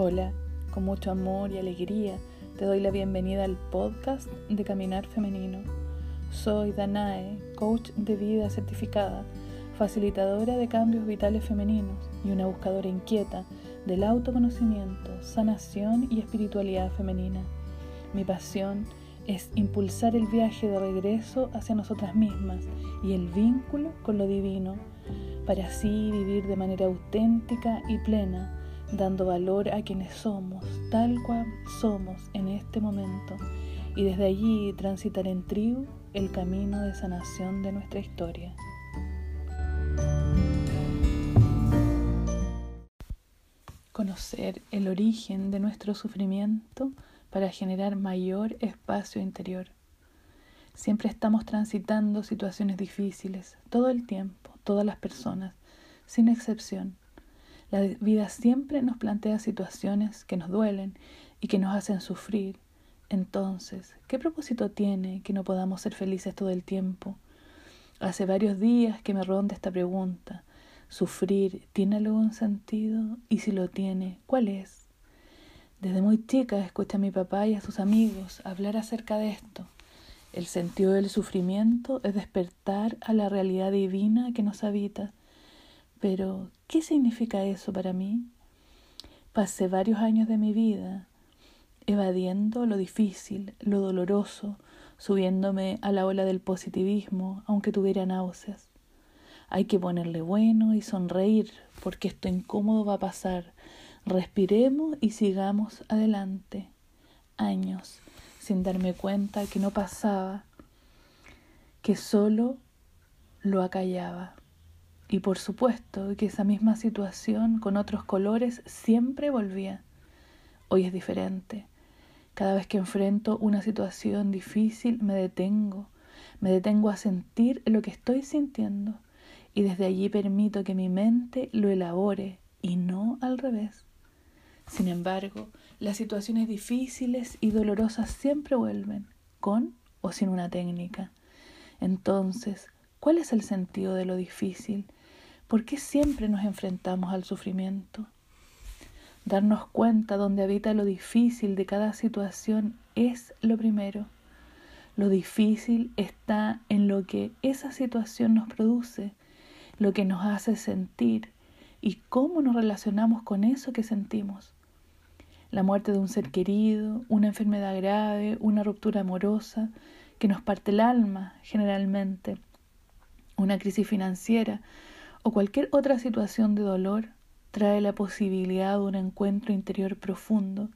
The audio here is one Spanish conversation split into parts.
Hola, con mucho amor y alegría te doy la bienvenida al podcast de Caminar Femenino. Soy Danae, coach de vida certificada, facilitadora de cambios vitales femeninos y una buscadora inquieta del autoconocimiento, sanación y espiritualidad femenina. Mi pasión es impulsar el viaje de regreso hacia nosotras mismas y el vínculo con lo divino, para así vivir de manera auténtica y plena dando valor a quienes somos, tal cual somos en este momento, y desde allí transitar en tribu el camino de sanación de nuestra historia. Conocer el origen de nuestro sufrimiento para generar mayor espacio interior. Siempre estamos transitando situaciones difíciles, todo el tiempo, todas las personas, sin excepción. La vida siempre nos plantea situaciones que nos duelen y que nos hacen sufrir. Entonces, ¿qué propósito tiene que no podamos ser felices todo el tiempo? Hace varios días que me ronda esta pregunta. ¿Sufrir tiene algún sentido? Y si lo tiene, ¿cuál es? Desde muy chica escuché a mi papá y a sus amigos hablar acerca de esto. El sentido del sufrimiento es despertar a la realidad divina que nos habita pero, ¿qué significa eso para mí? Pasé varios años de mi vida evadiendo lo difícil, lo doloroso, subiéndome a la ola del positivismo, aunque tuviera náuseas. Hay que ponerle bueno y sonreír, porque esto incómodo va a pasar. Respiremos y sigamos adelante. Años sin darme cuenta que no pasaba, que solo lo acallaba. Y por supuesto que esa misma situación con otros colores siempre volvía. Hoy es diferente. Cada vez que enfrento una situación difícil me detengo, me detengo a sentir lo que estoy sintiendo y desde allí permito que mi mente lo elabore y no al revés. Sin embargo, las situaciones difíciles y dolorosas siempre vuelven, con o sin una técnica. Entonces, ¿cuál es el sentido de lo difícil? ¿Por qué siempre nos enfrentamos al sufrimiento? Darnos cuenta donde habita lo difícil de cada situación es lo primero. Lo difícil está en lo que esa situación nos produce, lo que nos hace sentir y cómo nos relacionamos con eso que sentimos. La muerte de un ser querido, una enfermedad grave, una ruptura amorosa que nos parte el alma generalmente, una crisis financiera, o cualquier otra situación de dolor trae la posibilidad de un encuentro interior profundo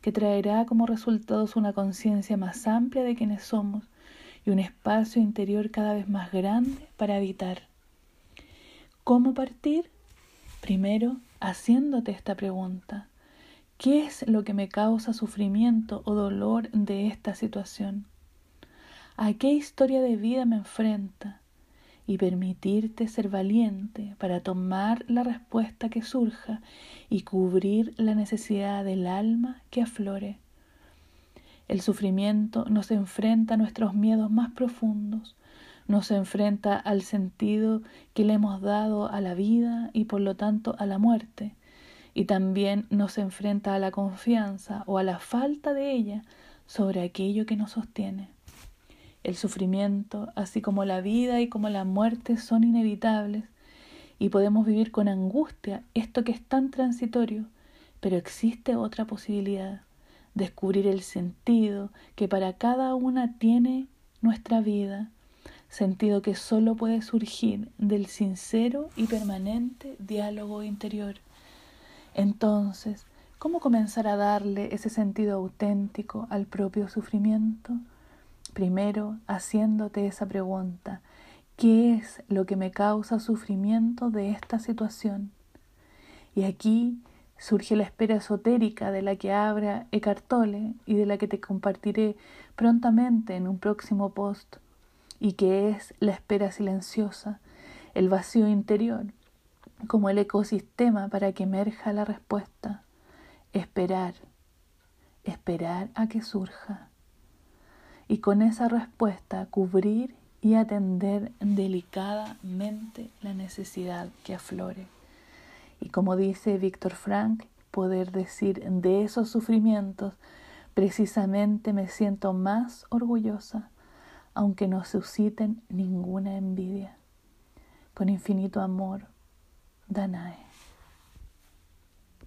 que traerá como resultados una conciencia más amplia de quienes somos y un espacio interior cada vez más grande para habitar. ¿Cómo partir? Primero, haciéndote esta pregunta. ¿Qué es lo que me causa sufrimiento o dolor de esta situación? ¿A qué historia de vida me enfrenta? Y permitirte ser valiente para tomar la respuesta que surja y cubrir la necesidad del alma que aflore. El sufrimiento nos enfrenta a nuestros miedos más profundos, nos enfrenta al sentido que le hemos dado a la vida y por lo tanto a la muerte, y también nos enfrenta a la confianza o a la falta de ella sobre aquello que nos sostiene. El sufrimiento, así como la vida y como la muerte, son inevitables y podemos vivir con angustia esto que es tan transitorio, pero existe otra posibilidad, descubrir el sentido que para cada una tiene nuestra vida, sentido que solo puede surgir del sincero y permanente diálogo interior. Entonces, ¿cómo comenzar a darle ese sentido auténtico al propio sufrimiento? Primero, haciéndote esa pregunta, ¿qué es lo que me causa sufrimiento de esta situación? Y aquí surge la espera esotérica de la que habla Eckhart Tolle y de la que te compartiré prontamente en un próximo post, y que es la espera silenciosa, el vacío interior, como el ecosistema para que emerja la respuesta. Esperar, esperar a que surja y con esa respuesta cubrir y atender delicadamente la necesidad que aflore. Y como dice Víctor Frank, poder decir de esos sufrimientos, precisamente me siento más orgullosa, aunque no susciten ninguna envidia. Con infinito amor, Danae.